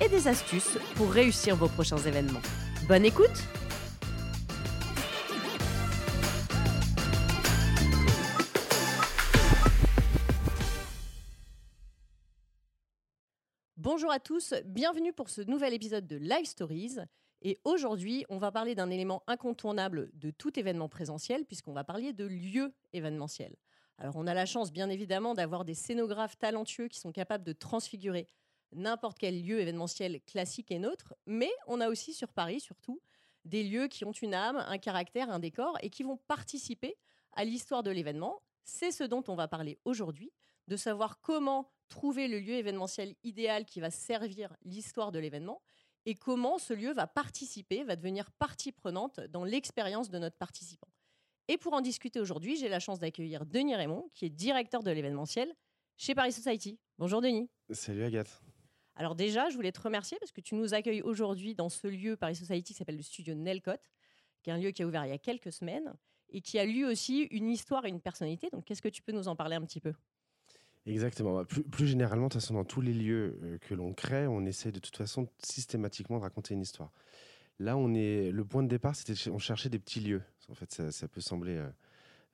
et des astuces pour réussir vos prochains événements. Bonne écoute Bonjour à tous, bienvenue pour ce nouvel épisode de Live Stories. Et aujourd'hui, on va parler d'un élément incontournable de tout événement présentiel, puisqu'on va parler de lieu événementiel. Alors, on a la chance, bien évidemment, d'avoir des scénographes talentueux qui sont capables de transfigurer n'importe quel lieu événementiel classique et neutre, mais on a aussi sur Paris, surtout, des lieux qui ont une âme, un caractère, un décor et qui vont participer à l'histoire de l'événement. C'est ce dont on va parler aujourd'hui, de savoir comment trouver le lieu événementiel idéal qui va servir l'histoire de l'événement et comment ce lieu va participer, va devenir partie prenante dans l'expérience de notre participant. Et pour en discuter aujourd'hui, j'ai la chance d'accueillir Denis Raymond, qui est directeur de l'événementiel chez Paris Society. Bonjour Denis. Salut Agathe. Alors déjà, je voulais te remercier parce que tu nous accueilles aujourd'hui dans ce lieu Paris Society qui s'appelle le studio Nelcott, qui est un lieu qui a ouvert il y a quelques semaines et qui a lui aussi une histoire et une personnalité. Donc qu'est-ce que tu peux nous en parler un petit peu? Exactement. Bah, plus, généralement, de toute façon, dans tous les lieux euh, que l'on crée, on essaie de toute façon systématiquement de raconter une histoire. Là, on est le point de départ, c'était on cherchait des petits lieux. En fait, ça, peut sembler euh,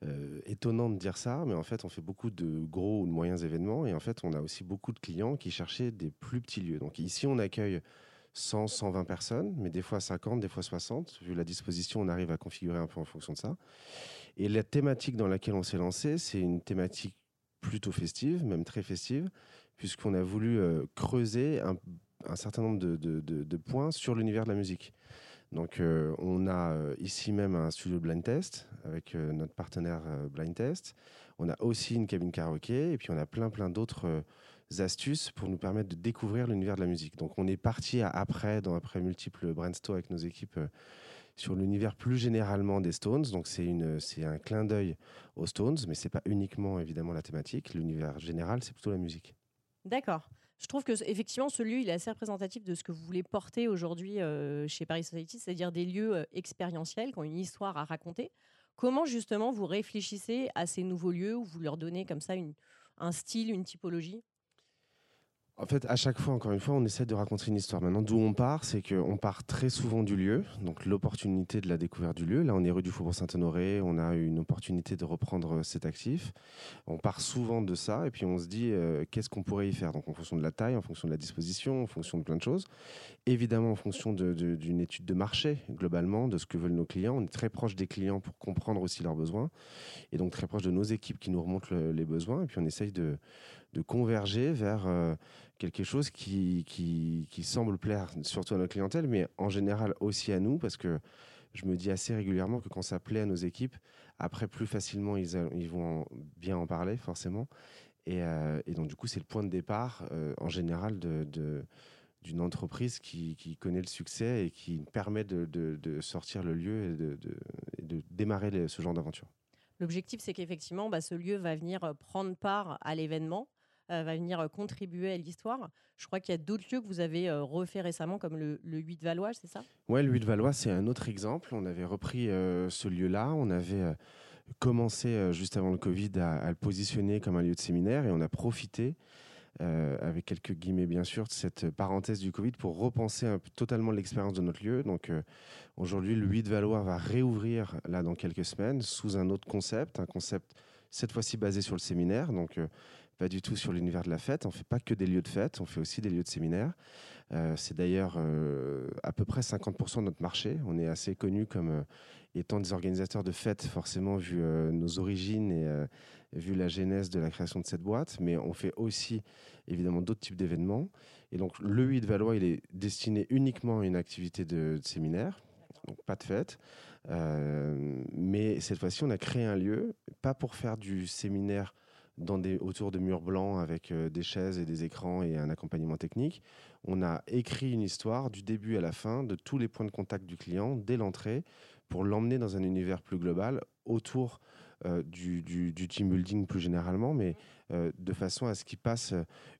euh, étonnant de dire ça, mais en fait, on fait beaucoup de gros ou de moyens événements, et en fait, on a aussi beaucoup de clients qui cherchaient des plus petits lieux. Donc ici, on accueille 100, 120 personnes, mais des fois 50, des fois 60. Vu la disposition, on arrive à configurer un peu en fonction de ça. Et la thématique dans laquelle on s'est lancé, c'est une thématique plutôt festive, même très festive, puisqu'on a voulu euh, creuser un, certain nombre de, points sur l'univers de la musique. Donc, euh, on a euh, ici même un studio blind test avec notre partenaire blind test. On a aussi une cabine karaoké et puis on a plein plein d'autres astuces pour nous permettre de découvrir l'univers de la musique. Donc, on est parti après, dans après multiples brainstorms avec nos équipes sur l'univers plus généralement des Stones. Donc c'est un clin d'œil aux Stones, mais c'est pas uniquement évidemment la thématique. L'univers général, c'est plutôt la musique. D'accord. Je trouve que effectivement ce lieu est assez représentatif de ce que vous voulez porter aujourd'hui euh, chez Paris Society, c'est-à-dire des lieux euh, expérientiels qui ont une histoire à raconter. Comment justement vous réfléchissez à ces nouveaux lieux où vous leur donnez comme ça un style, une typologie? En fait, à chaque fois, encore une fois, on essaie de raconter une histoire. Maintenant, d'où on part, c'est qu'on part très souvent du lieu, donc l'opportunité de la découverte du lieu. Là, on est rue du Faubourg Saint-Honoré, on a une opportunité de reprendre cet actif. On part souvent de ça, et puis on se dit euh, qu'est-ce qu'on pourrait y faire? Donc, en fonction de la taille, en fonction de la disposition, en fonction de plein de choses. Évidemment, en fonction d'une étude de marché, globalement, de ce que veulent nos clients. On est très proche des clients pour comprendre aussi leurs besoins, et donc très proche de nos équipes qui nous remontent les besoins, et puis on essaye de de converger vers euh, quelque chose qui, qui, semble plaire surtout à notre clientèle, mais en général aussi à nous, parce que je me dis assez régulièrement que quand ça plaît à nos équipes, après plus facilement ils, vont bien en parler forcément. Et, euh, et donc du coup c'est le point de départ euh, en général de, d'une entreprise qui, connaît le succès et qui permet de, de sortir le lieu et de, de démarrer ce genre d'aventure. L'objectif, c'est qu'effectivement, bah, ce lieu va venir prendre part à l'événement euh, va venir euh, contribuer à l'histoire. Je crois qu'il y a d'autres lieux que vous avez euh, refait récemment, comme le, le 8 de Valois, c'est ça? Oui, le 8 de Valois, c'est un autre exemple. On avait repris ce lieu-là. On avait commencé juste avant le Covid à, le positionner comme un lieu de séminaire et on a profité, avec quelques guillemets bien sûr, de cette parenthèse du Covid pour repenser totalement l'expérience de notre lieu. Donc aujourd'hui, le 8 de Valois va réouvrir là dans quelques semaines sous un autre concept, un concept cette fois-ci basé sur le séminaire. Donc pas du tout sur l'univers de la fête. On fait pas que des lieux de fête, on fait aussi des lieux de séminaire. Euh, c'est d'ailleurs euh, à peu près 50% de notre marché. On est assez connu comme euh, étant des organisateurs de fêtes, forcément vu nos origines et vu la genèse de la création de cette boîte. Mais on fait aussi évidemment d'autres types d'événements. Et donc le 8 Valois, il est destiné uniquement à une activité de, de séminaire, donc pas de fête. mais cette fois-ci, on a créé un lieu, pas pour faire du séminaire dans des, autour de murs blancs avec euh, des chaises et des écrans et un accompagnement technique. On a écrit une histoire du début à la fin de tous les points de contact du client dès l'entrée pour l'emmener dans un univers plus global autour euh, du, team building plus généralement, mais euh, de façon à ce qu'il passe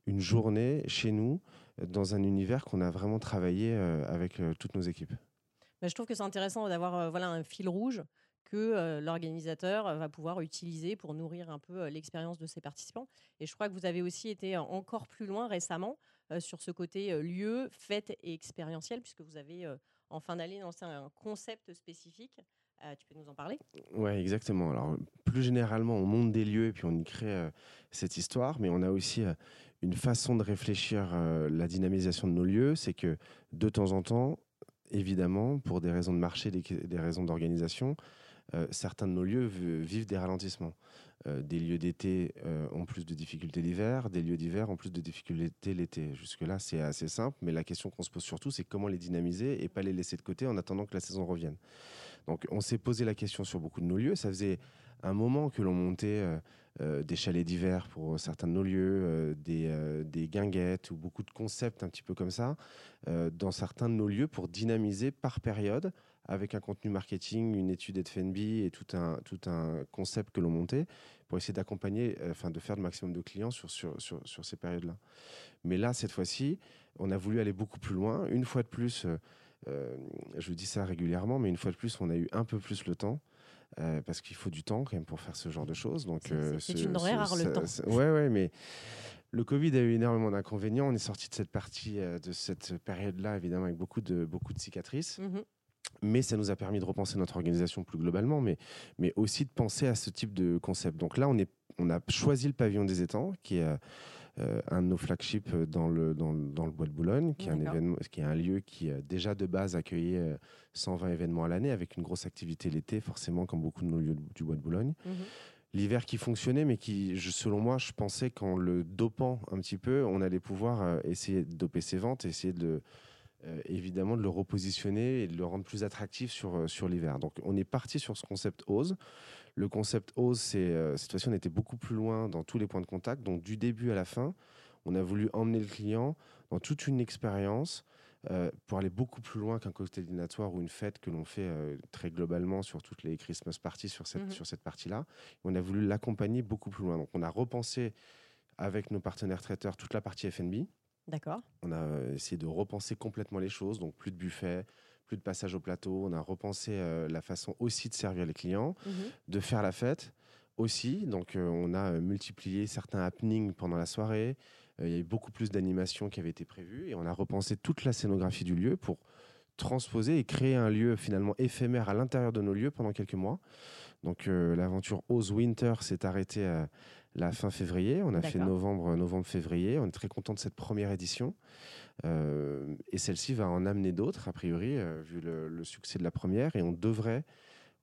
une journée chez nous dans un univers qu'on a vraiment travaillé avec toutes nos équipes. je trouve que c'est intéressant d'avoir voilà, un fil rouge que l'organisateur va pouvoir utiliser pour nourrir un peu l'expérience de ses participants. Et je crois que vous avez aussi été encore plus loin récemment sur ce côté lieu, fête et expérientiel, puisque vous avez en fin d'année lancé un concept spécifique. tu peux nous en parler? Oui, exactement. Alors, plus généralement, on monte des lieux et puis on y crée cette histoire, mais on a aussi une façon de réfléchir la dynamisation de nos lieux, c'est que de temps en temps, évidemment, pour des raisons de marché, des raisons d'organisation, euh, certains de nos lieux vivent des ralentissements. Euh, des lieux d'été euh, ont plus de difficultés l'hiver, des lieux d'hiver ont plus de difficultés l'été. Jusque-là, c'est assez simple, mais la question qu'on se pose surtout, c'est comment les dynamiser et pas les laisser de côté en attendant que la saison revienne. Donc, on s'est posé la question sur beaucoup de nos lieux. Ça faisait un moment que l'on montait des chalets d'hiver pour certains de nos lieux, des, des, guinguettes ou beaucoup de concepts un petit peu comme ça dans certains de nos lieux pour dynamiser par période avec un contenu marketing, une étude FNB et tout un, tout un concept que l'on montait pour essayer d'accompagner, euh, enfin de faire le maximum de clients sur, sur, sur, sur ces périodes-là. Mais là, cette fois-ci, on a voulu aller beaucoup plus loin. Une fois de plus, euh, euh, je dis ça régulièrement, mais une fois de plus, on a eu un peu plus le temps. parce qu'il faut du temps quand même pour faire ce genre de choses. Donc, c'est une denrée rare le temps. Ouais, ouais, mais le Covid a eu énormément d'inconvénients. On est sorti de cette partie, de cette période-là, évidemment, avec beaucoup de, beaucoup de cicatrices. Mmh mais ça nous a permis de repenser notre organisation plus globalement, mais, mais aussi de penser à ce type de concept. Donc là, on, est, on a choisi le pavillon des étangs, qui est euh, un de nos flagships dans le, dans, dans le Bois de Boulogne, qui est, un événement, qui est un lieu qui, euh, déjà de base, accueillait 120 euh, événements à l'année, avec une grosse activité l'été, forcément, comme beaucoup de nos lieux du Bois de Boulogne. Mhm. L'hiver qui fonctionnait, mais qui, selon moi, je pensais qu'en le dopant un petit peu, on allait pouvoir essayer de doper ses ventes, essayer de euh, évidemment de le repositionner et de le rendre plus attractif sur, euh, sur l'hiver. Donc on est parti sur ce concept OSE. Le concept OSE, c'est, euh, cette fois-ci, on était beaucoup plus loin dans tous les points de contact. Donc du début à la fin, on a voulu emmener le client dans toute une expérience pour aller beaucoup plus loin qu'un cocktail dînatoire ou une fête que l'on fait très globalement sur toutes les Christmas parties sur cette, mhm. sur cette partie-là. On a voulu l'accompagner beaucoup plus loin. Donc on a repensé avec nos partenaires traiteurs toute la partie FNB. D'accord. On a euh, essayé de repenser complètement les choses, donc plus de buffet, plus de passage au plateau. On a repensé euh, la façon aussi de servir les clients, mhm. de faire la fête aussi. Donc euh, on a multiplié certains happenings pendant la soirée. Il y a eu beaucoup plus d'animations qui avaient été prévues et on a repensé toute la scénographie du lieu pour transposer et créer un lieu finalement éphémère à l'intérieur de nos lieux pendant quelques mois. Donc l'aventure Oz Winter s'est arrêtée à, la fin février. On a fait novembre, novembre-février. On est très content de cette première édition. Euh, et celle-ci va en amener d'autres, a priori, euh, vu le, succès de la première. Et on devrait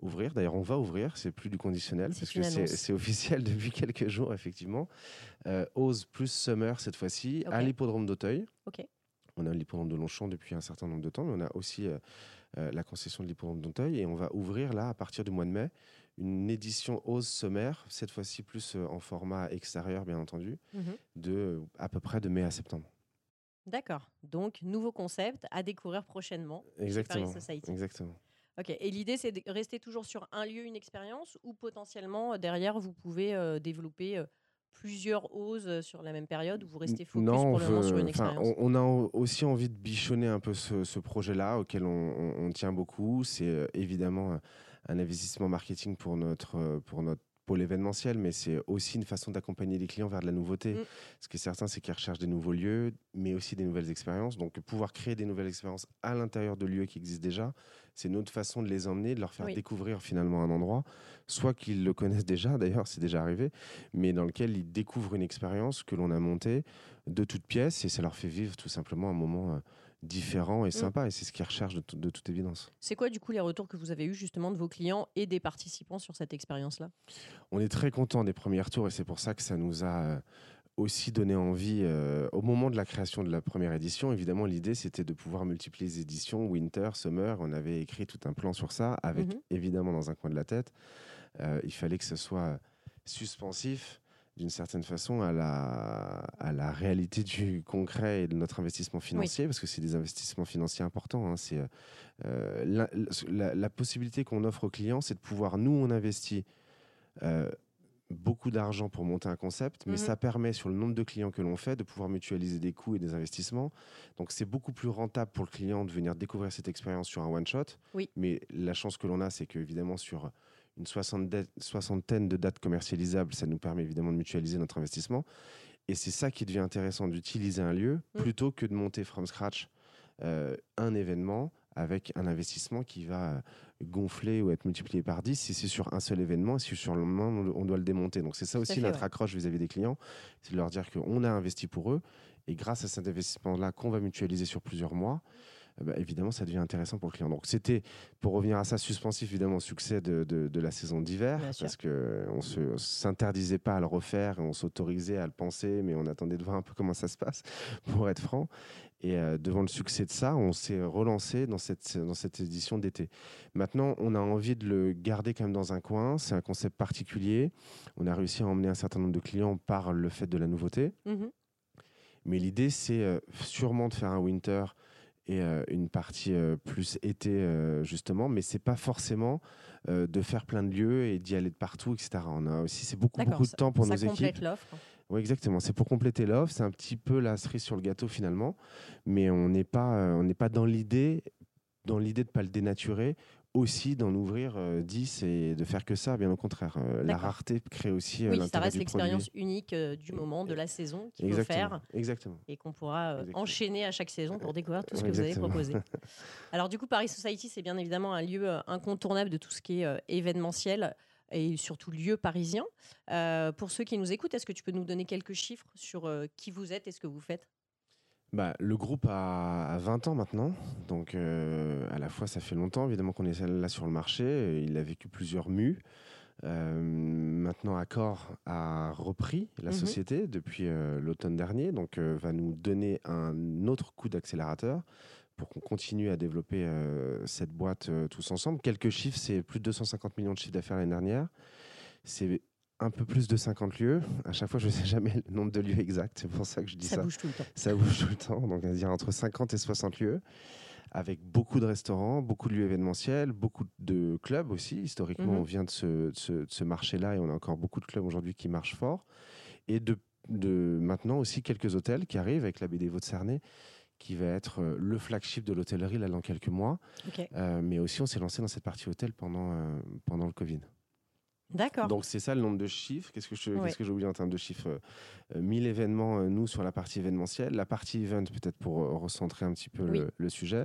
ouvrir. D'ailleurs, on va ouvrir. C'est plus du conditionnel, parce que c'est officiel depuis quelques jours, effectivement. Euh, Ose plus Summer cette fois-ci, à l'hippodrome d'Auteuil. On a l'hippodrome de Longchamp depuis un certain nombre de temps, mais on a aussi la concession de l'hippodrome d'Auteuil. Et on va ouvrir là, à partir du mois de mai, une édition Ose sommaire, cette fois-ci plus euh, en format extérieur, bien entendu, mhm. de à peu près de mai à septembre. D'accord. Donc, nouveau concept à découvrir prochainement. Exactement. Exactement. Ok. Et l'idée, c'est de rester toujours sur un lieu, une expérience, ou potentiellement derrière, vous pouvez euh, développer euh, plusieurs oses sur la même période, ou vous restez focus pour le moment sur une expérience? On, a aussi envie de bichonner un peu ce, projet-là, auquel on, on, tient beaucoup. C'est évidemment un investissement marketing pour notre, euh, pour notre pôle événementiel, mais c'est aussi une façon d'accompagner les clients vers de la nouveauté. Mm. Ce qui est certain, c'est qu'ils recherchent des nouveaux lieux, mais aussi des nouvelles expériences. Donc, pouvoir créer des nouvelles expériences à l'intérieur de lieux qui existent déjà, c'est une autre façon de les emmener, de leur faire découvrir finalement un endroit, soit qu'ils le connaissent déjà, d'ailleurs, c'est déjà arrivé, mais dans lequel ils découvrent une expérience que l'on a montée de toutes pièces et ça leur fait vivre tout simplement un moment. Euh, différent et mm. sympa. Et c'est ce qu'ils recherchent de, de, toute évidence. C'est quoi, du coup, les retours que vous avez eus justement de vos clients et des participants sur cette expérience-là? On est très content des premiers retours et c'est pour ça que ça nous a euh, aussi donné envie, euh, au moment de la création de la première édition, évidemment, l'idée c'était de pouvoir multiplier les éditions, Winter, Summer. On avait écrit tout un plan sur ça, avec mm-hmm. évidemment dans un coin de la tête, euh, il fallait que ce soit suspensif, d'une certaine façon à la, à la réalité du concret et de notre investissement financier, parce que c'est des investissements financiers importants. Hein. c'est euh, la, la, possibilité qu'on offre aux clients, c'est de pouvoir, nous, on investit euh, beaucoup d'argent pour monter un concept, mais mhm. ça permet, sur le nombre de clients que l'on fait, de pouvoir mutualiser des coûts et des investissements. Donc c'est beaucoup plus rentable pour le client de venir découvrir cette expérience sur un one-shot. Oui. Mais la chance que l'on a, c'est qu'évidemment, sur une soixantaine de dates commercialisables, ça nous permet évidemment de mutualiser notre investissement. Et c'est ça qui devient intéressant d'utiliser un lieu mm. plutôt que de monter from scratch euh, un événement avec un investissement qui va euh, gonfler ou être multiplié par 10 si c'est sur un seul événement et si sur le moment on doit le démonter. Donc c'est ça aussi notre accroche vis-à-vis des clients, c'est de leur dire qu'on a investi pour eux et grâce à cet investissement-là qu'on va mutualiser sur plusieurs mois, bah, évidemment, ça devient intéressant pour le client. Donc, c'était, pour revenir à ça, suspensif, évidemment, au succès de, de, la saison d'hiver, parce qu'on ne s'interdisait pas à le refaire, on s'autorisait à le penser, mais on attendait de voir un peu comment ça se passe, pour être franc. Et euh, devant le succès de ça, on s'est relancé dans cette, dans cette édition d'été. Maintenant, on a envie de le garder quand même dans un coin. C'est un concept particulier. On a réussi à emmener un certain nombre de clients par le fait de la nouveauté. Mmh mais l'idée, c'est euh, sûrement de faire un winter et euh, une partie euh, plus été euh, justement, mais c'est pas forcément de faire plein de lieux et d'y aller de partout, etc. On a aussi c'est beaucoup beaucoup de temps pour nos équipes. l'offre. Oui, exactement. C'est pour compléter l'offre. C'est un petit peu la cerise sur le gâteau finalement, mais on n'est pas on n'est pas dans l'idée dans l'idée de pas le dénaturer aussi d'en ouvrir 10 et de faire que ça, bien au contraire. la rareté crée aussi oui, ça reste l'expérience unique du moment, de la saison qu'il faut faire exactement. et qu'on pourra enchaîner à chaque saison pour découvrir tout ce que vous avez proposé. Alors du coup, Paris Society, c'est bien évidemment un lieu incontournable de tout ce qui est événementiel et surtout lieu parisien. pour ceux qui nous écoutent, est-ce que tu peux nous donner quelques chiffres sur qui vous êtes et ce que vous faites? Bah, le groupe a, 20 ans maintenant, donc euh, à la fois ça fait longtemps évidemment qu'on est là sur le marché, il a vécu plusieurs mues. Euh, maintenant, Accor a repris la mhm. société depuis euh, l'automne dernier, donc va nous donner un autre coup d'accélérateur pour qu'on continue à développer cette boîte tous ensemble. Quelques chiffres, c'est plus de 250 millions de chiffres d'affaires l'année dernière. C'est un peu plus de 50 lieux. À chaque fois, je ne sais jamais le nombre de lieux exact. C'est pour ça que je dis ça. Ça bouge tout le temps. Ça bouge tout le temps. Donc, à dire entre 50 et 60 lieux, avec beaucoup de restaurants, beaucoup de lieux événementiels, beaucoup de clubs aussi. Historiquement, mhm. on vient de ce, marché-là et on a encore beaucoup de clubs aujourd'hui qui marchent fort. Et de, maintenant aussi quelques hôtels qui arrivent avec la BD Vaude-Cernay qui va être euh, le flagship de l'hôtellerie là dans quelques mois. Euh, mais aussi, on s'est lancé dans cette partie hôtel pendant, euh, pendant le Covid. D'accord. Donc c'est ça le nombre de chiffres. Qu'est-ce que j'ai oublié en termes de chiffres 1000 euh, événements, euh, nous, sur la partie événementielle. La partie event, peut-être pour euh, recentrer un petit peu le, sujet.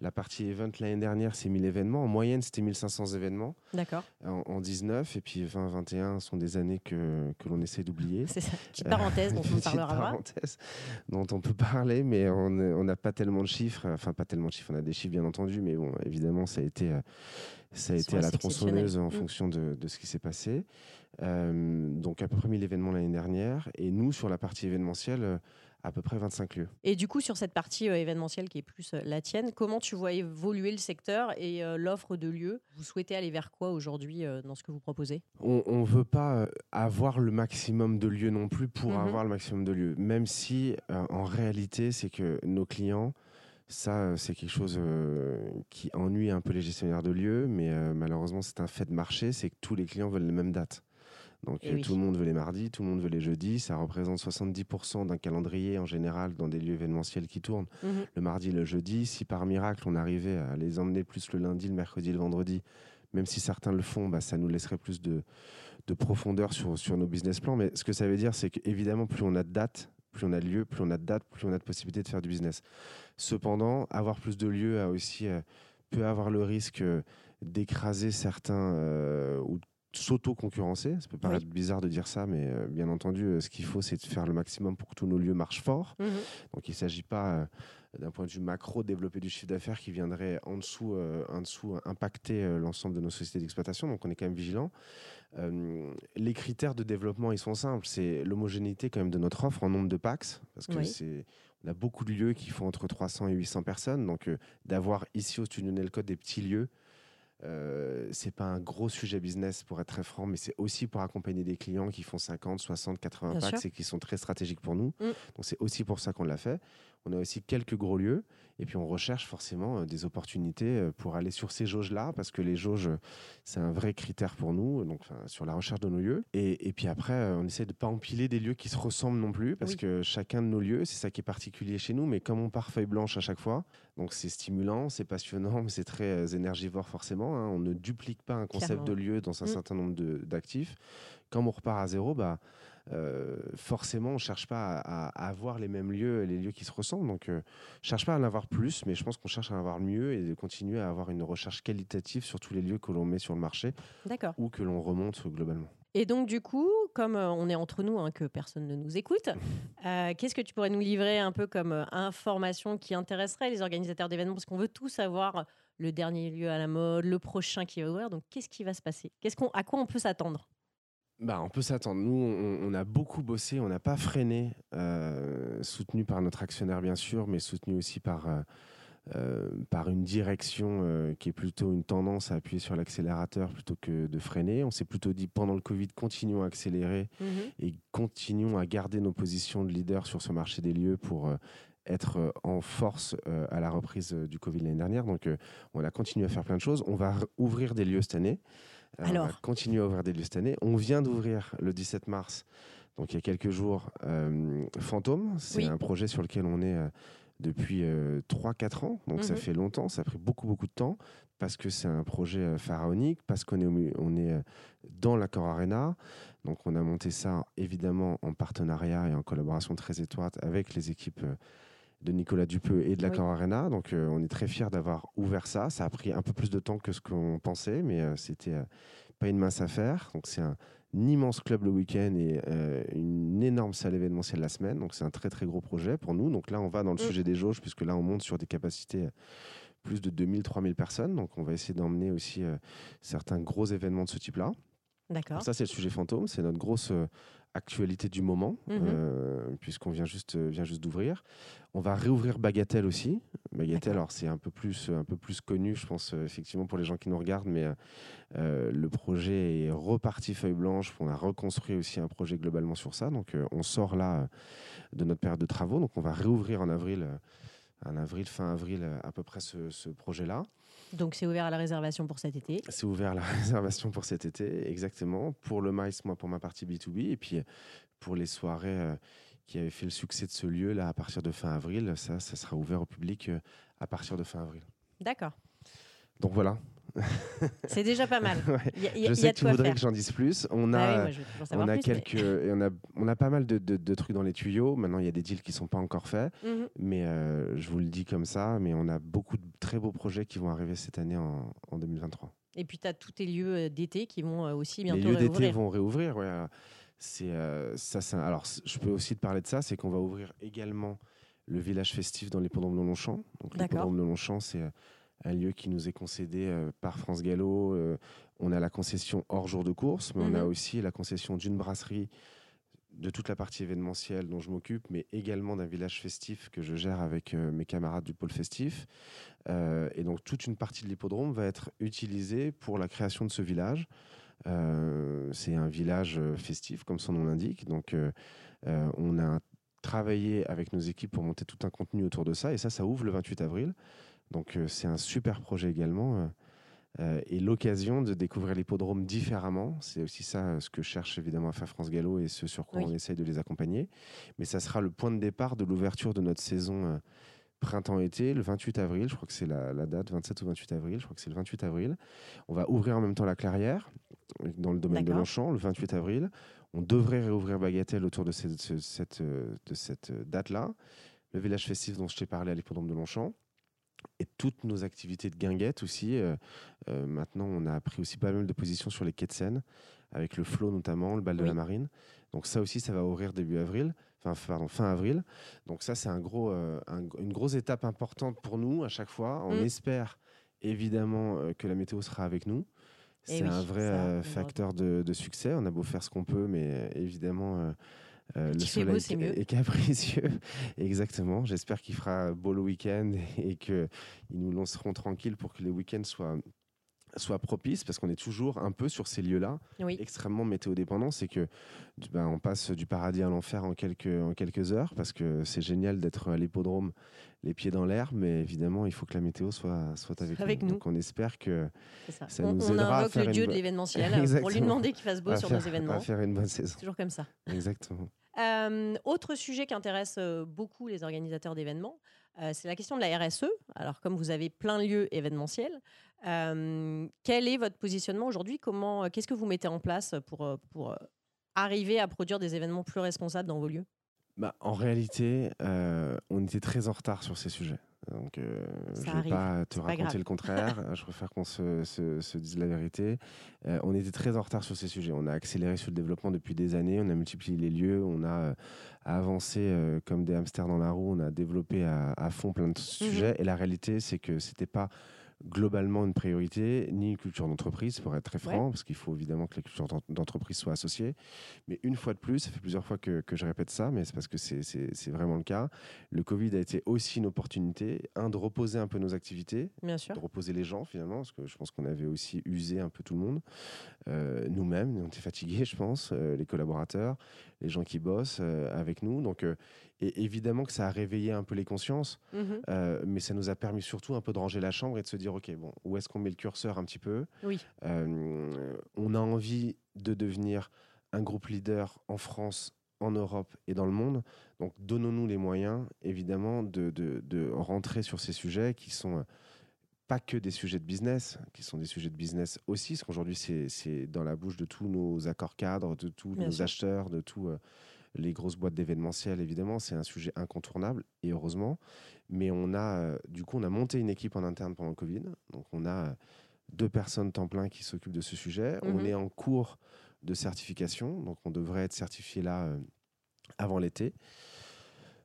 La partie event, l'année dernière, c'est 1000 événements. En moyenne, c'était 1500 événements. D'accord. En, 19. Et puis 20, 21 sont des années que, que l'on essaie d'oublier. C'est ça. Petite parenthèse dont on parlera. parenthèse dont on peut parler, mais on n'a pas tellement de chiffres. Enfin, pas tellement de chiffres. On a des chiffres, bien entendu. Mais bon, évidemment, ça a été ça a été à la tronçonneuse en mm. fonction de, de, ce qui s'est passé. Euh, donc à peu près 1000 événements l'année dernière. Et nous, sur la partie événementielle, euh, à peu près 25 lieux. Et du coup, sur cette partie euh, événementielle qui est plus la tienne, comment tu vois évoluer le secteur et l'offre de lieux? Vous souhaitez aller vers quoi aujourd'hui dans ce que vous proposez? On ne veut pas avoir le maximum de lieux non plus pour mm-hmm. avoir le maximum de lieux, même si en réalité, c'est que nos clients ça, euh, c'est quelque chose euh, qui ennuie un peu les gestionnaires de lieux, mais euh, malheureusement, c'est un fait de marché, c'est que tous les clients veulent les mêmes dates. Donc tout le monde veut les mardis, tout le monde veut les jeudis. Ça représente 70% d'un calendrier en général dans des lieux événementiels qui tournent. Mmh le mardi, le jeudi. Si par miracle on arrivait à les emmener plus le lundi, le mercredi, le vendredi, même si certains le font, bah, ça nous laisserait plus de, de profondeur sur, sur nos business plans. Mais ce que ça veut dire, c'est qu'évidemment, plus on a de dates, plus on a de lieux, plus on a de dates, plus on a de possibilités de faire du business. Cependant, avoir plus de lieux a aussi euh, peut avoir le risque euh, d'écraser certains euh, ou s'auto-concurrencer. Ça peut paraître bizarre de dire ça, mais bien entendu, ce qu'il faut, c'est de faire le maximum pour que tous nos lieux marchent fort. Mmh Donc il ne s'agit pas, d'un point de vue macro, de développer du chiffre d'affaires qui viendrait en dessous, en dessous impacter l'ensemble de nos sociétés d'exploitation. Donc on est quand même vigilant. Les critères de développement, ils sont simples. C'est l'homogénéité quand même de notre offre en nombre de PAX, parce que c'est on a beaucoup de lieux qui font entre 300 et 800 personnes. Donc, euh, d'avoir ici au Studio Nelcode des petits lieux, euh, c'est pas un gros sujet business pour être très franc, mais c'est aussi pour accompagner des clients qui font 50, 60, 80 Bien packs sûr. et qui sont très stratégiques pour nous. Mm. Donc c'est aussi pour ça qu'on l'a fait. On a aussi quelques gros lieux et puis on recherche forcément euh, des opportunités euh, pour aller sur ces jauges-là parce que les jauges, c'est un vrai critère pour nous, donc enfin, sur la recherche de nos lieux. Et, et puis après, euh, on essaie de pas empiler des lieux qui se ressemblent non plus parce Oui. que chacun de nos lieux, c'est ça qui est particulier chez nous, mais comme on part feuille blanche à chaque fois, donc c'est stimulant, c'est passionnant, mais c'est très énergivore forcément. hein. On ne duplique pas un concept Clairement. de lieu dans un Mm. certain nombre d'actifs. Quand on repart à zéro, bah, forcément, on ne cherche pas à, à avoir les mêmes lieux, les lieux qui se ressemblent. Donc, euh, je cherche pas à en avoir plus, mais je pense qu'on cherche à en avoir mieux et de continuer à avoir une recherche qualitative sur tous les lieux que l'on met sur le marché ou que l'on remonte globalement. Et donc, du coup, comme euh, on est entre nous, hein, que personne ne nous écoute, euh, qu'est-ce que tu pourrais nous livrer un peu comme euh, information qui intéresserait les organisateurs d'événements? Parce qu'on veut tous savoir le dernier lieu à la mode, le prochain qui va ouvrir. Donc, qu'est-ce qui va se passer? Qu'est-ce qu'on, À quoi on peut s'attendre? Bah, on peut s'attendre. Nous, on, on a beaucoup bossé, on n'a pas freiné, euh, soutenu par notre actionnaire bien sûr, mais soutenu aussi par, euh, euh, par une direction euh, qui est plutôt une tendance à appuyer sur l'accélérateur plutôt que de freiner. On s'est plutôt dit pendant le Covid, continuons à accélérer et continuons à garder nos positions de leader sur ce marché des lieux pour être en force euh, à la reprise du Covid l'année dernière. Donc, euh, on a continué à faire plein de choses. On va ouvrir des lieux cette année. Euh, on va Alors continuer à ouvrir des lieux cette année. On vient d'ouvrir le 17 mars, donc il y a quelques jours, euh, Fantôme. C'est Oui. un projet sur lequel on est euh, depuis 3-4 ans. Donc, ça Mhm. fait longtemps. Ça a pris beaucoup, beaucoup de temps parce que c'est un projet euh, pharaonique, parce qu'on est, on est euh, dans l'Accor Arena. Donc, on a monté ça évidemment en partenariat et en collaboration très étroite avec les équipes euh, de Nicolas Dupeux et de Oui. l'Accor Arena. Donc, euh, on est très fiers d'avoir ouvert ça. Ça a pris un peu plus de temps que ce qu'on pensait, mais euh, c'était euh, pas une mince affaire. Donc, c'est un, immense club le week-end et euh, une énorme salle événementielle la semaine. Donc, c'est un très, très gros projet pour nous. Donc, là, on va dans le Mm. sujet des jauges, puisque là, on monte sur des capacités plus de 2000, 3000 personnes. Donc, on va essayer d'emmener aussi certains gros événements de ce type-là. D'accord. Ça, c'est le sujet fantôme. C'est notre grosse actualité du moment, Mhm. euh, puisqu'on vient juste, vient juste d'ouvrir. On va réouvrir Bagatelle aussi. Bagatelle, alors c'est un peu plus, un peu plus connu, je pense, euh, effectivement, pour les gens qui nous regardent, mais euh, euh, le projet est reparti feuille blanche. On a reconstruit aussi un projet globalement sur ça. Donc, euh, on sort là de notre période de travaux. Donc, on va réouvrir en avril. en avril, fin avril, à peu près ce, ce projet-là. Donc c'est ouvert à la réservation pour cet été. C'est ouvert la réservation pour cet été, exactement. Pour le MICE, moi, pour ma partie B2B. Et puis, pour les soirées qui avaient fait le succès de ce lieu, là, à partir de fin avril, ça, ça sera ouvert au public euh, à partir de fin avril. D'accord. Donc voilà. C'est déjà pas mal. Ouais. Y a, y a- Je y sais a que tu voudrais faire. que j'en dise plus. On Ah a, oui, on a plus, quelques, on a, on a pas mal de, de- de trucs dans les tuyaux. Maintenant, il y a des deals qui sont pas encore faits, Mhm. mais euh, je vous le dis comme ça. Mais on a beaucoup de très beaux projets qui vont arriver cette année en, en 2023. Et puis tu as tous tes lieux euh, d'été qui vont aussi Les bientôt lieux d'été réouvrir. vont réouvrir. ouais. C'est euh, ça. alors, je peux aussi te parler de ça. C'est qu'on va ouvrir également le village festif dans l'hippodrome de Longchamp. Donc, l'hippodrome de Longchamp, c'est euh, un lieu qui nous est concédé euh, par France Gallo. Euh, on a la concession hors jour de course, mais on a Mhm. aussi la concession d'une brasserie de toute la partie événementielle dont je m'occupe, mais également d'un village festif que je gère avec euh, mes camarades du pôle festif. Et donc toute une partie de l'hippodrome va être utilisée pour la création de ce village. Euh, c'est un village euh, festif, comme son nom l'indique. Donc euh, on a travaillé avec nos équipes pour monter tout un contenu autour de ça. Et ça, ça ouvre le 28 avril. Donc c'est un super projet également. euh, et l'occasion de découvrir l'hippodrome différemment. C'est aussi ça euh, ce que cherche évidemment à faire France Gallo et ce sur quoi Oui. on essaye de les accompagner. Mais ça sera le point de départ de l'ouverture de notre saison euh, printemps-été, le 28 avril. Je crois que c'est la, la date, 27 ou 28 avril. Je crois que c'est le 28 avril. On va ouvrir en même temps la clairière dans le domaine de. Longchamp le 28 avril. On devrait réouvrir Bagatelle autour de cette, ce- cette, euh, de cette euh, date-là. Le village festif dont je t'ai parlé à l'hippodrome de Longchamp. Et toutes nos activités de guinguette aussi. euh, maintenant, on a pris aussi pas mal de positions sur les quais de Seine, avec le flot notamment, le bal de Oui. la marine. Donc ça aussi, ça va ouvrir début avril, enfin pardon, fin avril. Donc ça, c'est un gros, euh, un- une grosse étape importante pour nous à chaque fois. On Mm. espère évidemment euh, que la météo sera avec nous. Eh C'est oui, un vrai ça, euh, facteur de, de succès. On a beau faire ce qu'on peut, mais euh, évidemment, euh, le beau, soleil est capricieux. Exactement. J'espère qu'il fera beau le week-end et qu'ils nous lanceront tranquilles pour que les week-ends soient soit propice parce qu'on est toujours un peu sur ces lieux-là, Oui. extrêmement météo-dépendants. C'est que ben, on passe du paradis à l'enfer en quelques, en quelques heures parce que c'est génial d'être à l'hippodrome, les pieds dans l'air, mais évidemment, il faut que la météo soit, soit avec, Avec nous. Donc on espère que ça. Ça on nous on aidera invoque faire le dieu de l'événementiel pour lui demander qu'il fasse beau à sur faire, nos événements. à faire une bonne saison. Toujours comme ça. Exactement. Euh, autre sujet qui intéresse euh, beaucoup les organisateurs d'événements, euh, c'est la question de la RSE. Alors, comme vous avez plein de lieux événementiels, euh, quel est votre positionnement aujourd'hui? Comment, euh, qu'est-ce que vous mettez en place pour, pour arriver à produire des événements plus responsables dans vos lieux? Bah, en réalité, on était très en retard sur ces sujets. Donc, euh, je ne vais pas te pas raconter le contraire. je préfère qu'on se, se- se dise la vérité. Euh, on était très en retard sur ces sujets. On a accéléré sur le développement depuis des années. On a multiplié les lieux. On a euh, avancé comme des hamsters dans la roue. On a développé à, à fond plein de sujets. Et la réalité, c'est que c'était pas globalement une priorité, ni une culture d'entreprise, pour être très franc, parce qu'il faut évidemment que la culture d'en- d'entreprise soit associée. Mais une fois de plus, ça fait plusieurs fois que, que je répète ça, mais c'est parce que c'est- vraiment le cas. Le Covid a été aussi une opportunité, un, de reposer un peu nos activités, Bien sûr. de reposer les gens finalement, parce que je pense qu'on avait aussi usé un peu tout le monde. Euh, Nous-mêmes, on était fatigués, je pense, euh, les collaborateurs, les gens qui bossent euh, avec nous. Donc, et évidemment que ça a réveillé un peu les consciences, Mhm. euh, mais ça nous a permis surtout un peu de ranger la chambre et de se dire, OK, bon, où est-ce qu'on met le curseur un petit peu? Oui. Euh, On a envie de devenir un groupe leader en France, en Europe et dans le monde. Donc, donnons-nous les moyens, évidemment, de, de- de rentrer sur ces sujets qui sont... euh, pas que des sujets de business, qui sont des sujets de business aussi, parce qu'aujourd'hui, c'est c'est dans la bouche de tous nos accords cadres, de tous Bien nos sûr. acheteurs, de tous euh, les grosses boîtes d'événementiel, évidemment. C'est un sujet incontournable, et heureusement. Mais on a, euh, du coup, on a monté une équipe en interne pendant le Covid. Donc, on a euh, deux personnes temps plein qui s'occupent de ce sujet. On Mhm. est en cours de certification, donc on devrait être certifié là euh, avant l'été.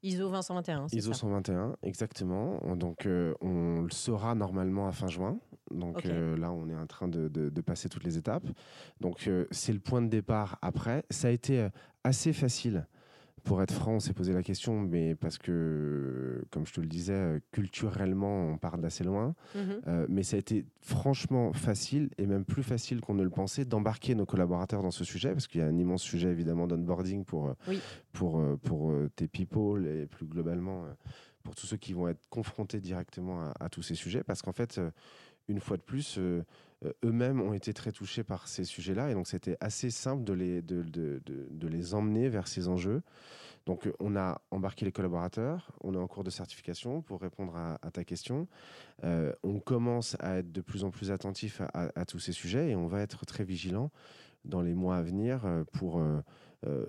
ISO 2021, c'est ISO ça? 121, exactement. Donc, euh, on le saura normalement à fin juin. Donc euh, là, on est en train de, de- de passer toutes les étapes. Donc, euh, c'est le point de départ après. Ça a été euh, assez facile. Pour être franc, on s'est posé la question, mais parce que, comme je te le disais, culturellement, on part d'assez loin. Mhm. Euh, mais ça a été franchement facile, et même plus facile qu'on ne le pensait, d'embarquer nos collaborateurs dans ce sujet, parce qu'il y a un immense sujet évidemment d'onboarding pour, Oui. pour, pour tes people et plus globalement pour tous ceux qui vont être confrontés directement à, à tous ces sujets, parce qu'en fait, une fois de plus, euh, euh, eux-mêmes ont été très touchés par ces sujets-là, et donc c'était assez simple de les, emmener vers ces enjeux. Donc euh, on a embarqué les collaborateurs, on est en cours de certification pour répondre à, ta question. On commence à être de plus en plus attentif à, tous ces sujets et on va être très vigilant dans les mois à venir pour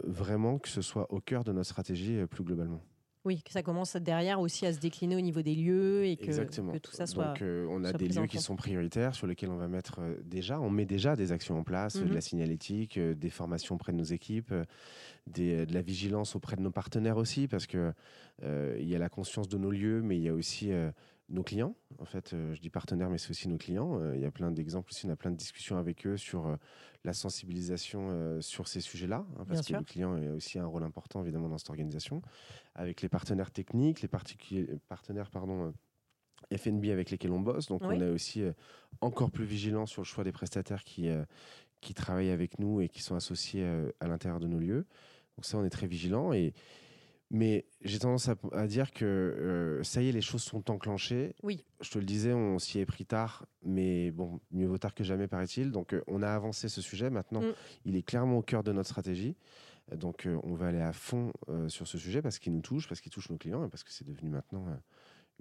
vraiment que ce soit au cœur de notre stratégie plus globalement. Oui, que ça commence derrière aussi à se décliner au niveau des lieux et que, tout ça soit. Donc, euh, on a des lieux qui sont prioritaires sur lesquels on va mettre euh, déjà, on met déjà des actions en place, euh, de la signalétique, euh, des formations auprès de nos équipes, des, de la vigilance auprès de nos partenaires aussi, parce que il y a la conscience de nos lieux, mais il y a aussi nos clients. En fait, euh, je dis partenaires, mais c'est aussi nos clients. Euh, Il y a plein d'exemples aussi, on a plein de discussions avec eux sur euh, la sensibilisation sur ces sujets-là, hein, Bien parce que sûr. le client a aussi un rôle important évidemment dans cette organisation, avec les partenaires techniques, les partenaires pardon, FNB avec lesquels on bosse. Donc Oui. on est aussi encore plus vigilant sur le choix des prestataires qui, qui travaillent avec nous et qui sont associés à l'intérieur de nos lieux. Donc ça, on est très vigilant. Et, mais j'ai tendance à, à dire que euh, ça y est, les choses sont enclenchées. Oui. Je te le disais, on s'y est pris tard, mais bon, mieux vaut tard que jamais, paraît-il. Donc euh, on a avancé ce sujet. Maintenant, Mm. il est clairement au cœur de notre stratégie. Donc euh, on va aller à fond sur ce sujet parce qu'il nous touche, parce qu'il touche nos clients et parce que c'est devenu maintenant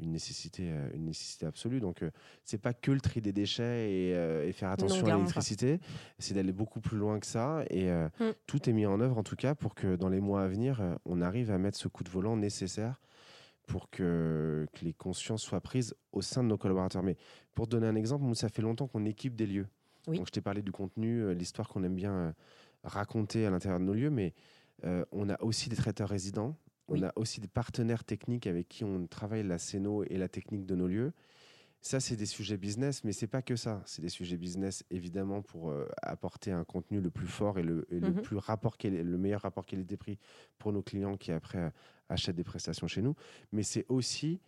une nécessité, euh, une nécessité absolue. Donc, euh, c'est pas que le tri des déchets et, euh, et faire attention à l'électricité, c'est d'aller beaucoup plus loin que ça. Et Mm. tout est mis en œuvre, en tout cas, pour que dans les mois à venir, on arrive à mettre ce coup de volant nécessaire pour que, que les consciences soient prises au sein de nos collaborateurs. Mais pour te donner un exemple, nous, ça fait longtemps qu'on équipe des lieux. Oui. Donc, je t'ai parlé du contenu, l'histoire qu'on aime bien raconter à l'intérieur de nos lieux, mais euh, on a aussi des traiteurs résidents. On Oui. a aussi des partenaires techniques avec qui on travaille la scéno et la technique de nos lieux. Ça, c'est des sujets business, mais c'est pas que ça. C'est des sujets business, évidemment, pour euh, apporter un contenu le plus fort et le, et le Mhm. plus rapport le meilleur rapport qualité-prix pour nos clients qui après euh, achètent des prestations chez nous. Mais c'est aussi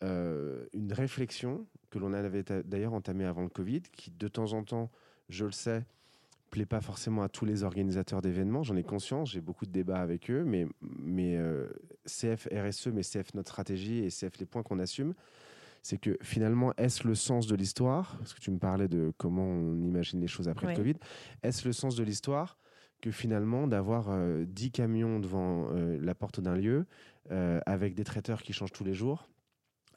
une réflexion que l'on avait d'ailleurs entamée avant le Covid, qui de temps en temps, je le sais, plaît pas forcément à tous les organisateurs d'événements, j'en ai conscience, j'ai beaucoup de débats avec eux, mais, mais euh, CF RSE, mais CF notre stratégie et CF les points qu'on assume, c'est que finalement, est-ce le sens de l'histoire Parce que tu me parlais de comment on imagine les choses après le Covid. Est-ce le sens de l'histoire que finalement d'avoir 10 euh, camions devant euh, la porte d'un lieu avec des traiteurs qui changent tous les jours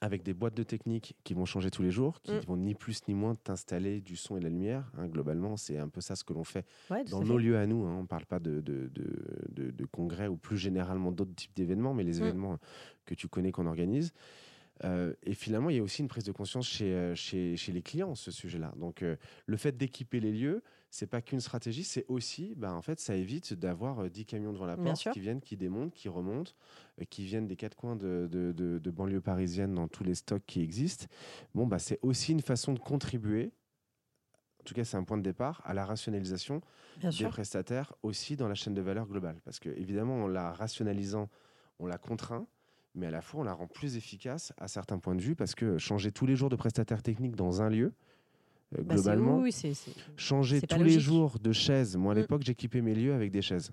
avec des boîtes de technique qui vont changer tous les jours, qui mm. vont ni plus ni moins t'installer du son et de la lumière. Hein, globalement, c'est un peu ça ce que l'on fait dans nos lieux à nous. Hein. On ne parle pas de, de, de, de, congrès ou plus généralement d'autres types d'événements, mais les mm. événements que tu connais qu'on organise. Euh, et finalement, il y a aussi une prise de conscience chez, euh, chez, chez les clients, ce sujet-là. Donc, euh, le fait d'équiper les lieux, c'est pas qu'une stratégie, c'est aussi, bah, en fait, ça évite d'avoir 10 camions devant la porte qui viennent, qui démontent, qui remontent, qui viennent des quatre coins de, de, de, banlieue parisienne dans tous les stocks qui existent. Bon, bah, c'est aussi une façon de contribuer en tout cas c'est un point de départ, à la rationalisation des prestataires aussi dans la chaîne de valeur globale. Parce que évidemment, en la rationalisant, on la contraint, mais à la fois on la rend plus efficace à certains points de vue parce que changer tous les jours de prestataire technique dans un lieu, euh, bah, globalement, changer tous les jours de chaises. Moi à mm. l'époque j'équipais mes lieux avec des chaises.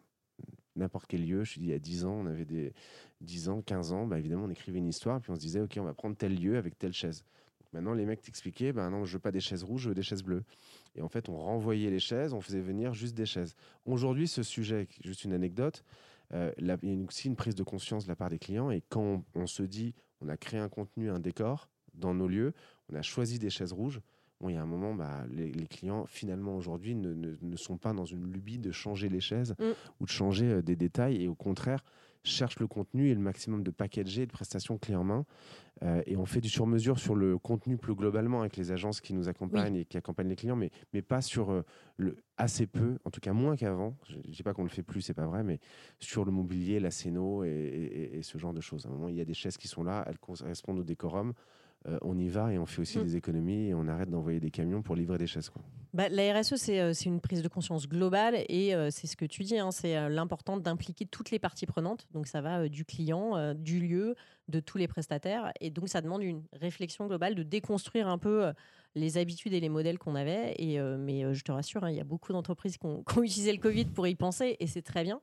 N'importe quel lieu, je suis dit il y a 10 ans, on avait des 10 ans, 15 ans, bah, évidemment on écrivait une histoire, puis on se disait ok on va prendre tel lieu avec telle chaise. maintenant les mecs t'expliquaient, ben non je veux pas des chaises rouges, je veux des chaises bleues. Et en fait on renvoyait les chaises, on faisait venir juste des chaises. Aujourd'hui ce sujet, juste une anecdote, euh, il y a aussi une prise de conscience de la part des clients. Et quand on, se dit, on a créé un contenu, un décor dans nos lieux, on a choisi des chaises rouges. Bon, il y a un moment, bah, les, clients, finalement, aujourd'hui, ne, ne, sont pas dans une lubie de changer les chaises mm. ou de changer euh, des détails. Et au contraire, cherche le contenu et le maximum de packaging et de prestations clés en main. Euh, et on fait du sur-mesure sur le contenu plus globalement avec les agences qui nous accompagnent et qui accompagnent les clients, mais, mais pas sur euh, le assez peu, en tout cas moins qu'avant. Je ne dis pas qu'on le fait plus, c'est pas vrai, mais sur le mobilier, la scéno et, et, ce genre de choses. À un moment, il y a des chaises qui sont là, elles correspondent au décorum. Euh, on y va et on fait aussi mm. des économies et on arrête d'envoyer des camions pour livrer des chaises. Quoi. Bah, la RSE, euh, c'est une prise de conscience globale et euh, c'est ce que tu dis, hein, c'est l'important d'impliquer toutes les parties prenantes. Donc ça va du client, du lieu, de tous les prestataires. Et donc ça demande une réflexion globale de déconstruire un peu les habitudes et les modèles qu'on avait. Et, mais je te rassure, hein, il y a beaucoup d'entreprises qui ont, utilisé le Covid pour y penser et c'est très bien.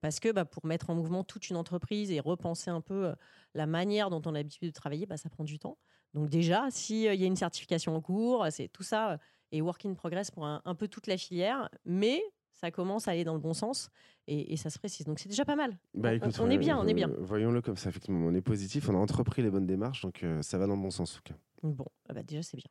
Parce que bah, pour mettre en mouvement toute une entreprise et repenser un peu la manière dont on a l'habitude de travailler, bah, ça prend du temps. Donc déjà, s'il y a une certification en cours, c'est tout ça est work in progress pour un, peu toute la filière, mais ça commence à aller dans le bon sens et, ça se précise. Donc c'est déjà pas mal. Bah, on, est bien, on est bien. Voyons-le comme ça, effectivement. On est positif, on a entrepris les bonnes démarches, donc ça va dans le bon sens en tout cas. Bon, ah bah déjà c'est bien.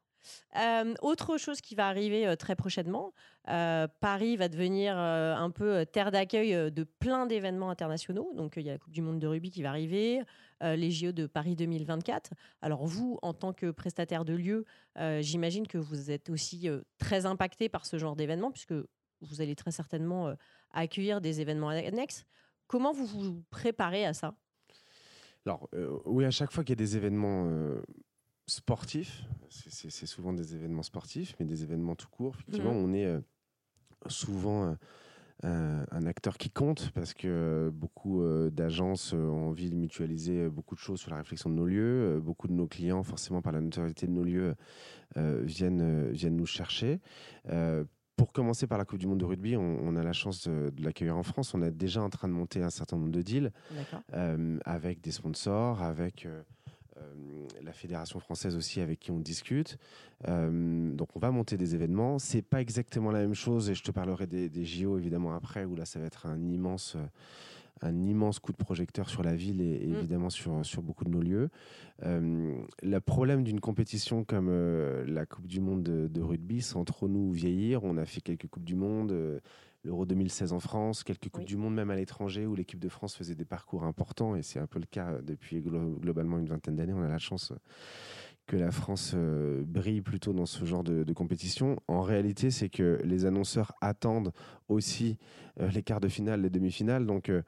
Autre chose qui va arriver très prochainement, Paris va devenir un peu terre d'accueil de plein d'événements internationaux. Donc il y a la Coupe du Monde de rugby qui va arriver, les JO de Paris 2024. Alors vous, en tant que prestataire de lieu, j'imagine que vous êtes aussi très impacté par ce genre d'événements puisque vous allez très certainement accueillir des événements annexes. Comment vous vous préparez à ça? Alors, oui, à chaque fois qu'il y a des événements sportifs, c'est souvent des événements sportifs, mais des événements tout court. Effectivement, mhm. on est euh, souvent euh, un acteur qui compte parce que beaucoup euh, d'agences ont envie de mutualiser beaucoup de choses sur la réflexion de nos lieux. beaucoup de nos clients, forcément par la notoriété de nos lieux, viennent, viennent nous chercher. pour commencer par la Coupe du Monde de rugby, on, a la chance de, l'accueillir en France. On est déjà en train de monter un certain nombre de deals avec des sponsors, avec euh, la fédération française aussi avec qui on discute. Euh, donc on va monter des événements. C'est pas exactement la même chose et je te parlerai des, JO évidemment après où là ça va être un immense un immense coup de projecteur sur la ville et, mm. évidemment sur, sur beaucoup de nos lieux. Euh, le problème d'une compétition comme la Coupe du Monde de, de rugby, c'est entre nous vieillir. On a fait quelques Coupes du Monde l'Euro 2016 en France, quelques Coupes du Monde même à l'étranger où l'équipe de France faisait des parcours importants et c'est un peu le cas depuis globalement une vingtaine d'années. On a la chance que la France euh, brille plutôt dans ce genre de, compétition. En réalité, c'est que les annonceurs attendent aussi euh, les quarts de finale, les demi-finales. Donc, euh,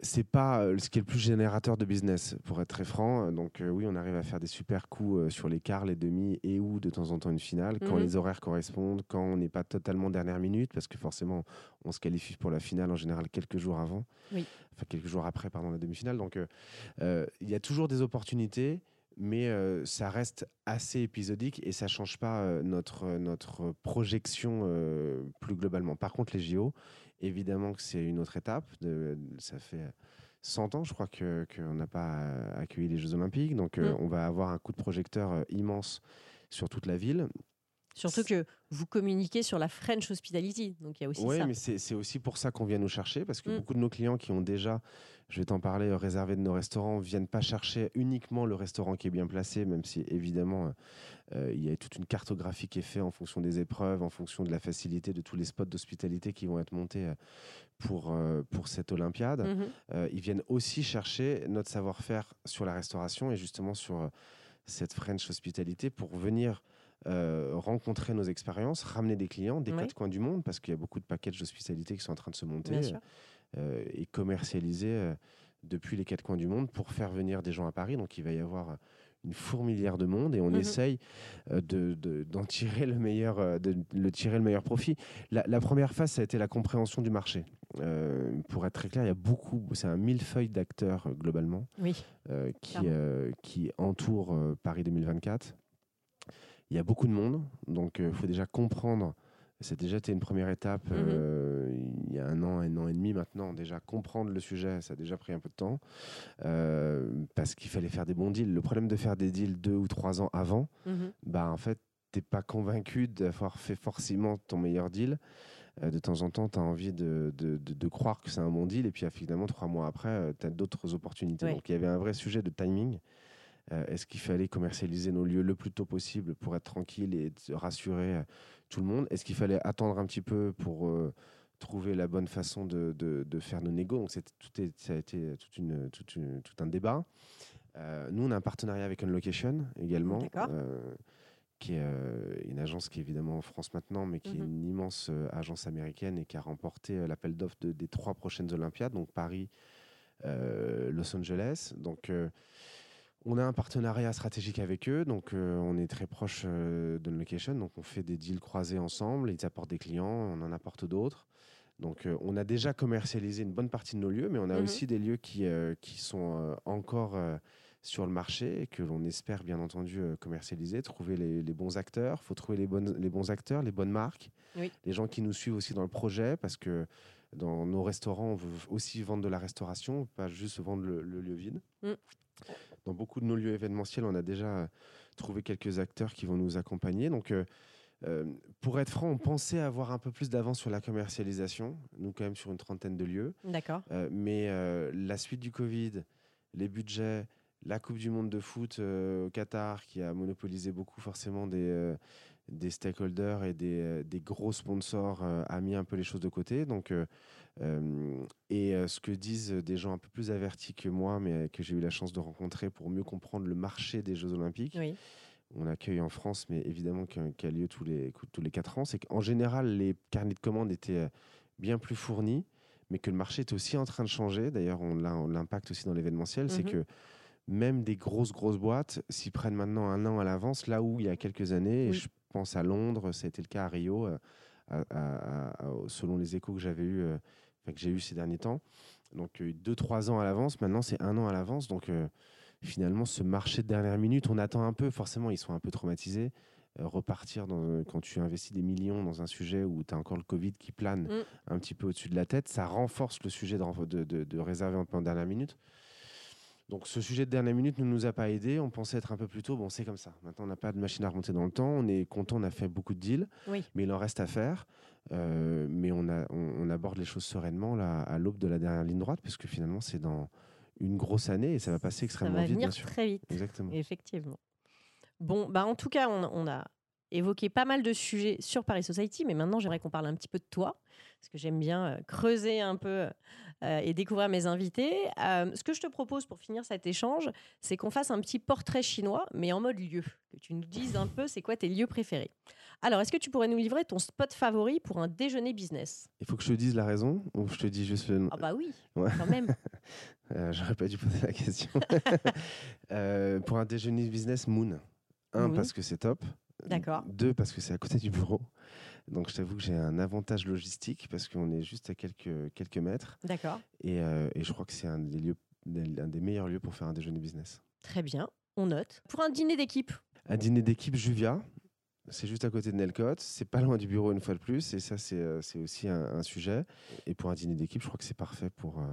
c'est pas euh, ce qui est le plus générateur de business, pour être très franc. Donc euh, oui, on arrive à faire des super coups euh, sur les quarts, les demi et ou de temps en temps une finale, quand mhm. les horaires correspondent, quand on n'est pas totalement dernière minute, parce que forcément, on se qualifie pour la finale en général quelques jours avant, enfin quelques jours après, pardon, la demi-finale. Donc il y a toujours des opportunités, mais euh, ça reste assez épisodique et ça change pas euh, notre, notre projection euh, plus globalement. Par contre, les JO, évidemment que c'est une autre étape. De, ça fait 100 ans, je crois, qu'on que n'a pas accueilli les Jeux Olympiques. Donc, Mm. on va avoir un coup de projecteur euh, immense sur toute la ville. Surtout que vous communiquez sur la French Hospitality, donc il y a aussi Oui, ça. mais c'est aussi pour ça qu'on vient nous chercher, parce que Mm. beaucoup de nos clients qui ont déjà, je vais t'en parler, euh, réservé de nos restaurants, viennent pas chercher uniquement le restaurant qui est bien placé, même si évidemment euh, il y a toute une cartographie qui est faite en fonction des épreuves, en fonction de la facilité de tous les spots d'hospitalité qui vont être montés euh, pour, euh, pour cette Olympiade. Mhm. Euh, ils viennent aussi chercher notre savoir-faire sur la restauration et justement sur euh, cette French hospitalité pour venir euh, rencontrer nos expériences, ramener des clients des Oui. quatre coins du monde parce qu'il y a beaucoup de packages d'hospitalité qui sont en train de se monter sûr. euh, et commercialiser euh, depuis les quatre coins du monde pour faire venir des gens à Paris. Donc il va y avoir euh, une fourmilière de monde et on Mhm. essaye euh, de- de- d'en tirer le meilleur, euh, de le tirer le meilleur profit. La, la première phase, ça a été la compréhension du marché. Euh, pour être très clair, il y a beaucoup, c'est un millefeuille d'acteurs euh, globalement Oui. euh, qui, euh, qui entoure euh, Paris 2024. Il y a beaucoup de monde, donc il faut déjà comprendre. C'est déjà été une première étape Mhm. euh, il y a un an, un an et demi maintenant. Déjà comprendre le sujet, ça a déjà pris un peu de temps euh, parce qu'il fallait faire des bons deals. Le problème de faire des deals deux ou trois ans avant, Mhm. bah en fait, t'es pas convaincu d'avoir fait forcément ton meilleur deal. Euh, de temps en temps, tu as envie de, de- de- de croire que c'est un bon deal, et puis euh, finalement, trois mois après, tu as d'autres opportunités. Ouais. Donc il y avait un vrai sujet de timing. Euh, Est-ce qu'il fallait commercialiser nos lieux le plus tôt possible pour être tranquille et rassurer euh, tout le monde? Est-ce qu'il fallait attendre un petit peu pour euh, trouver la bonne façon de, de- de faire nos négos? Donc tout est- ça a été toute une, toute une- tout un débat. Euh, nous, on a un partenariat avec Unlocation également, qui est une agence qui est évidemment en France maintenant, mais qui est Mhm. une immense agence américaine et qui a remporté l'appel d'offres de- des trois prochaines Olympiades, donc Paris, Los Angeles. Donc, on a un partenariat stratégique avec eux, donc euh, on est très proche euh, d'Unlocation, donc on fait des deals croisés ensemble, ils apportent des clients, on en apporte d'autres. Donc euh, on a déjà commercialisé une bonne partie de nos lieux, mais on a Mhm. aussi des lieux qui, euh, qui sont encore sur le marché et que l'on espère bien entendu commercialiser, trouver les, les bons acteurs. Il faut trouver les, bonnes, les bons acteurs, les bonnes marques, Oui. les gens qui nous suivent aussi dans le projet, parce que dans nos restaurants, on veut aussi vendre de la restauration, pas juste vendre le, le lieu vide. Mm. Dans beaucoup de nos lieux événementiels, on a déjà euh, trouvé quelques acteurs qui vont nous accompagner. Donc, euh, euh, pour être franc, on pensait avoir un peu plus d'avance sur la commercialisation, nous quand même sur une trentaine de lieux. D'accord. Euh, mais euh, la suite du Covid, les budgets, la Coupe du Monde de foot au Qatar, qui a monopolisé beaucoup forcément des, des stakeholders et des, des gros sponsors, a mis un peu les choses de côté. Donc, euh, et ce que disent des gens un peu plus avertis que moi, mais que j'ai eu la chance de rencontrer pour mieux comprendre le marché des Jeux Olympiques, Oui. on accueille en France, mais évidemment qui a, lieu tous les, tous les 4 ans, c'est qu'en général, les carnets de commandes étaient bien plus fournis, mais que le marché est aussi en train de changer. D'ailleurs, on l'impact aussi dans l'événementiel, c'est Mhm. que même des grosses, grosses boîtes s'y prennent maintenant un an à l'avance, là où il y a quelques années, et je pense à Londres, ça a été le cas à Rio, à- à- à- à- selon les échos que j'avais eu, enfin, que j'ai eu ces derniers temps. Donc, euh, deux, trois ans à l'avance, maintenant c'est un an à l'avance. Donc, euh, finalement, ce marché de dernière minute, on attend un peu, forcément, ils sont un peu traumatisés. Euh, repartir dans, quand tu investis des millions dans un sujet où tu as encore le Covid qui plane Mm. un petit peu au-dessus de la tête, ça renforce le sujet de, de, de- de réserver un peu en dernière minute. Donc ce sujet de dernière minute ne nous a pas aidé. On pensait être un peu plus tôt. Bon, c'est comme ça. Maintenant, on n'a pas de machine à remonter dans le temps. On est content, on a fait beaucoup de deals, Oui. mais il en reste à faire. Euh, mais on, a, on, on aborde les choses sereinement là, à l'aube de la dernière ligne droite, parce que finalement, c'est dans une grosse année et ça va passer Ça extrêmement va vite, venir bien sûr. très vite. Exactement. Effectivement. Bon, bah en tout cas, on, on a évoqué pas mal de sujets sur Paris Society, mais maintenant j'aimerais qu'on parle un petit peu de toi, parce que j'aime bien euh, creuser un peu euh, et découvrir mes invités. Euh, ce que je te propose pour finir cet échange, c'est qu'on fasse un petit portrait chinois, mais en mode lieu, que tu nous dises un peu c'est quoi tes lieux préférés. Alors, est-ce que tu pourrais nous livrer ton spot favori pour un déjeuner business? Il faut que je te dise la raison ou je te dis juste le nom? Ah bah oui, Ouais. quand même. J'aurais pas dû poser la question. Pour un déjeuner business, Moon. Un, parce que c'est top. D'accord. Deux, parce que c'est à côté du bureau. Donc, je t'avoue que j'ai un avantage logistique parce qu'on est juste à quelques, quelques mètres. D'accord. Et, euh, et je crois que c'est un des, lieux, un des meilleurs lieux pour faire un déjeuner business. Très bien. on note. Pour un dîner d'équipe, Un dîner d'équipe Juvia, c'est juste à côté de Nelcott, c'est pas loin du bureau une fois de plus, et ça c'est euh, c'est aussi un, un sujet. Et pour un dîner d'équipe, je crois que c'est parfait pour euh,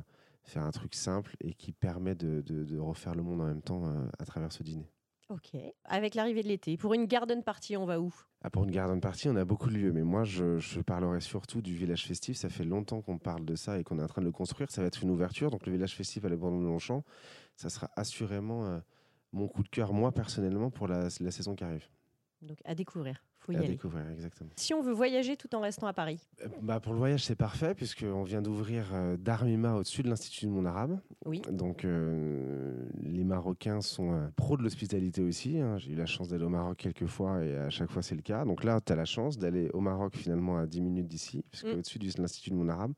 faire un truc simple et qui permet de, de- de refaire le monde en même temps euh, à travers ce dîner. Ok. Avec l'arrivée de l'été, pour une garden party, on va où? Ah, pour une garden party, on a beaucoup de lieux, mais moi je, je parlerai surtout du village festif. Ça fait longtemps qu'on parle de ça et qu'on est en train de le construire. Ça va être une ouverture, donc le village festif à l'abandon de Longchamp, ça sera assurément euh, mon coup de cœur, moi personnellement, pour la, la saison qui arrive. Donc à découvrir, faut y à aller. découvrir, exactement. Si on veut voyager tout en restant à Paris, Euh, Bah pour le voyage, c'est parfait, puisqu'on vient d'ouvrir euh, Darmima au-dessus de l'Institut du monde arabe. oui. Donc, euh, les Marocains sont euh, pros de l'hospitalité aussi. hein. J'ai eu la chance d'aller au Maroc quelques fois et à chaque fois, c'est le cas. Donc là, tu as la chance d'aller au Maroc finalement à 10 minutes d'ici, puisque Mm. au-dessus de l'Institut du monde arabe,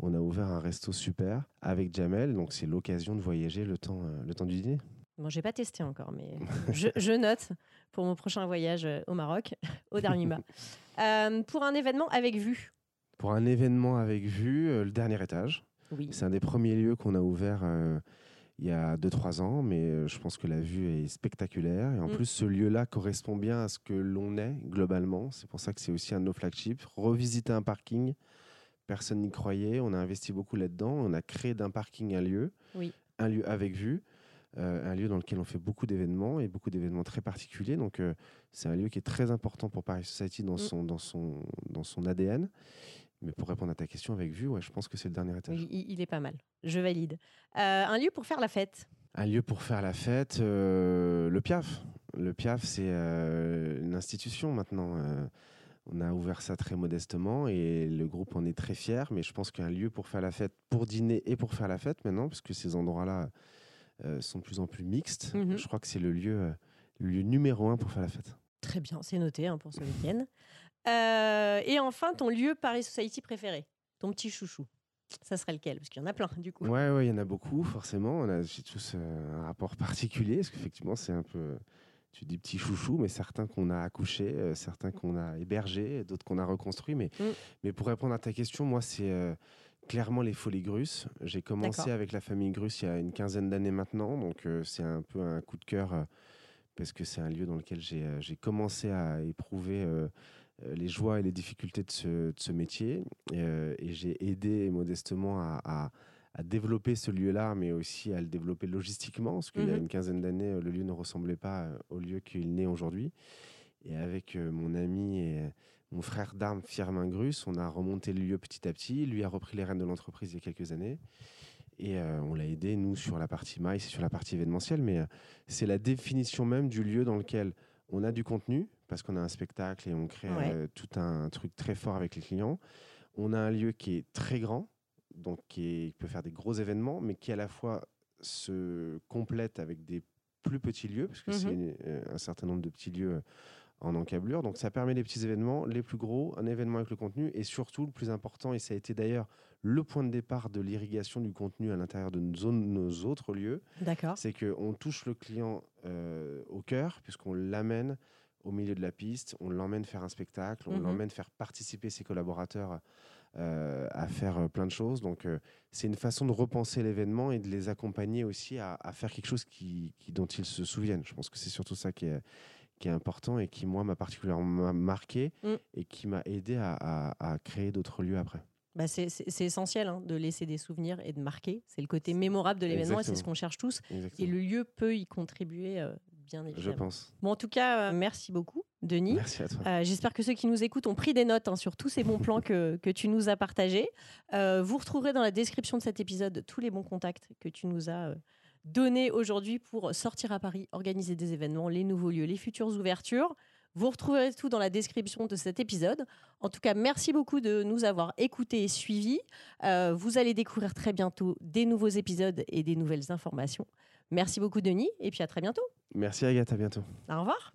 on a ouvert un resto super avec Jamel. Donc, c'est l'occasion de voyager le temps, le temps du dîner. Bon, j'ai pas testé encore, mais je, je note pour mon prochain voyage euh, au Maroc, au Darmima. Euh, pour un événement avec vue. Pour un événement avec vue, euh, le dernier étage. Oui. C'est un des premiers lieux qu'on a ouvert euh, il y a 2-3 ans, mais je pense que la vue est spectaculaire. Et en Mm. plus, ce lieu-là correspond bien à ce que l'on est globalement. C'est pour ça que c'est aussi un de nos flagships. Revisiter un parking, personne n'y croyait. On a investi beaucoup là-dedans. On a créé d'un parking un lieu, Oui. un lieu avec vue. Euh, un lieu dans lequel on fait beaucoup d'événements et beaucoup d'événements très particuliers. Donc, euh, c'est un lieu qui est très important pour Paris Society dans, Mm. son, dans, son, dans son ADN. Mais pour répondre à ta question avec vue, ouais, je pense que c'est le dernier étage. Il, il est pas mal. Je valide. Euh, un lieu pour faire la fête. Un lieu pour faire la fête, euh, le PIAF. Le PIAF, c'est euh, une institution maintenant. on a ouvert ça très modestement et le groupe en est très fier. Mais je pense qu'un lieu pour faire la fête, pour dîner et pour faire la fête maintenant, puisque ces endroits-là sont de plus en plus mixtes, Mhm. je crois que c'est le lieu, euh, le lieu numéro un pour faire la fête. Très bien, c'est noté hein, pour ce week-end. Euh, et enfin, ton lieu Paris Society préféré. Ton petit chouchou. Ça serait lequel? Parce qu'il y en a plein, du coup. Ouais, ouais, il y en a beaucoup, forcément. On a j'ai tous euh, un rapport particulier, parce qu'effectivement, c'est un peu. Tu dis petit chouchou, mais certains qu'on a accouchés, euh, certains qu'on a hébergés, d'autres qu'on a reconstruits. Mais, Mm. mais pour répondre à ta question, moi, c'est euh, clairement les Folies Grusses. J'ai commencé avec la famille Grusse il y a une quinzaine d'années maintenant. Donc, euh, c'est un peu un coup de cœur, euh, parce que c'est un lieu dans lequel j'ai euh, commencé à éprouver. euh, les joies et les difficultés de ce, de ce métier. Et, et j'ai aidé modestement à, à- à développer ce lieu-là, mais aussi à le développer logistiquement, parce qu'il y a Mhm. une quinzaine d'années, le lieu ne ressemblait pas au lieu qu'il n'est aujourd'hui. Et avec mon ami et mon frère d'armes, Firmin Grus, on a remonté le lieu petit à petit. Lui a repris les rênes de l'entreprise il y a quelques années. Et euh, on l'a aidé, nous, sur la partie maille, sur la partie événementielle. Mais euh, c'est la définition même du lieu dans lequel on a du contenu, parce qu'on a un spectacle et on crée Ouais. euh, tout un truc très fort avec les clients. On a un lieu qui est très grand, donc qui, est- qui peut faire des gros événements, mais qui à la fois se complète avec des plus petits lieux, parce que c'est Mhm. un certain nombre de petits lieux en encablure. Donc ça permet les petits événements, les plus gros, un événement avec le contenu, et surtout le plus important, et ça a été d'ailleurs le point de départ de l'irrigation du contenu à l'intérieur de nos, nos autres lieux, D'accord. c'est qu'on touche le client euh, au cœur, puisqu'on l'amène au milieu de la piste, on l'emmène faire un spectacle, on Mhm. l'emmène faire participer ses collaborateurs euh, à faire euh, plein de choses. Donc, euh, c'est une façon de repenser l'événement et de les accompagner aussi à, à faire quelque chose qui, qui- dont ils se souviennent. Je pense que c'est surtout ça qui est, qui est important et qui, moi, m'a particulièrement marqué Mm. et qui m'a aidé à, à- à créer d'autres lieux après. Bah, c'est essentiel hein, de laisser des souvenirs et de marquer. C'est le côté mémorable de l'événement et c'est ce qu'on cherche tous. Et le lieu peut y contribuer, euh, bien Je évidemment. pense. Bon, en tout cas, euh, merci beaucoup, Denis. Merci à toi. Euh, J'espère que ceux qui nous écoutent ont pris des notes hein, sur tous ces bons plans que, que tu nous as partagés. Vous retrouverez dans la description de cet épisode tous les bons contacts que tu nous as donnés aujourd'hui pour sortir à Paris, organiser des événements, les nouveaux lieux, les futures ouvertures. Vous retrouverez tout dans la description de cet épisode. En tout cas, merci beaucoup de nous avoir écoutés et suivis. Euh, vous allez découvrir très bientôt des nouveaux épisodes et des nouvelles informations. Merci beaucoup, Denis, et puis à très bientôt. Merci Agathe, à bientôt. Au revoir.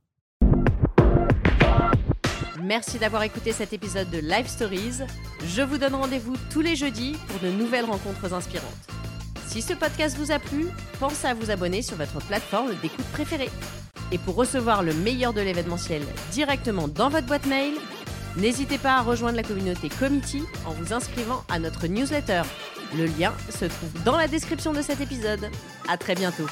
Merci d'avoir écouté cet épisode de Live Stories. Je vous donne rendez-vous tous les jeudis pour de nouvelles rencontres inspirantes. Si ce podcast vous a plu, pensez à vous abonner sur votre plateforme d'écoute préférée. Et pour recevoir le meilleur de l'événementiel directement dans votre boîte mail, n'hésitez pas à rejoindre la communauté Committee en vous inscrivant à notre newsletter. Le lien se trouve dans la description de cet épisode. À très bientôt.